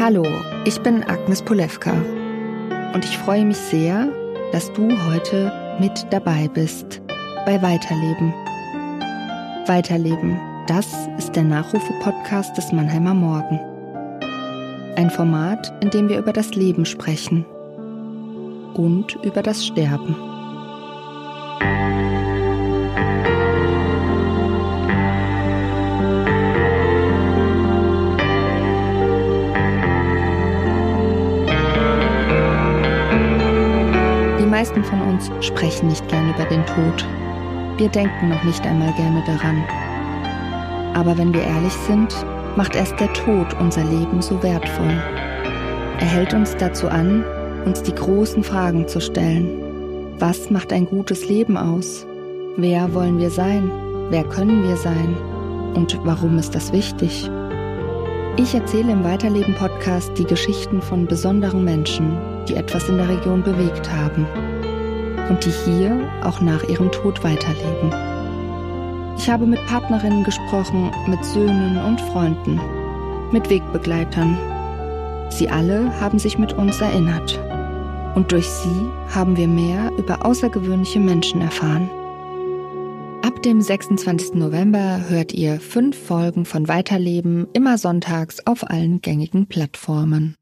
Hallo, ich bin Agnes Polewka und ich freue mich sehr, dass du heute mit dabei bist bei Weiterleben. Weiterleben, das ist der Nachrufe-Podcast des Mannheimer Morgen. Ein Format, in dem wir über das Leben sprechen und über das Sterben. Meisten von uns sprechen nicht gern über den Tod. Wir denken noch nicht einmal gerne daran. Aber wenn wir ehrlich sind, macht erst der Tod unser Leben so wertvoll. Er hält uns dazu an, uns die großen Fragen zu stellen. Was macht ein gutes Leben aus? Wer wollen wir sein? Wer können wir sein? Und warum ist das wichtig? Ich erzähle im Weiterleben-Podcast die Geschichten von besonderen Menschen, die etwas in der Region bewegt haben und die hier auch nach ihrem Tod weiterleben. Ich habe mit Partnerinnen gesprochen, mit Söhnen und Freunden, mit Wegbegleitern. Sie alle haben sich mit uns erinnert. Und durch sie haben wir mehr über außergewöhnliche Menschen erfahren. Ab dem 26. November hört ihr fünf Folgen von Weiterleben immer sonntags auf allen gängigen Plattformen.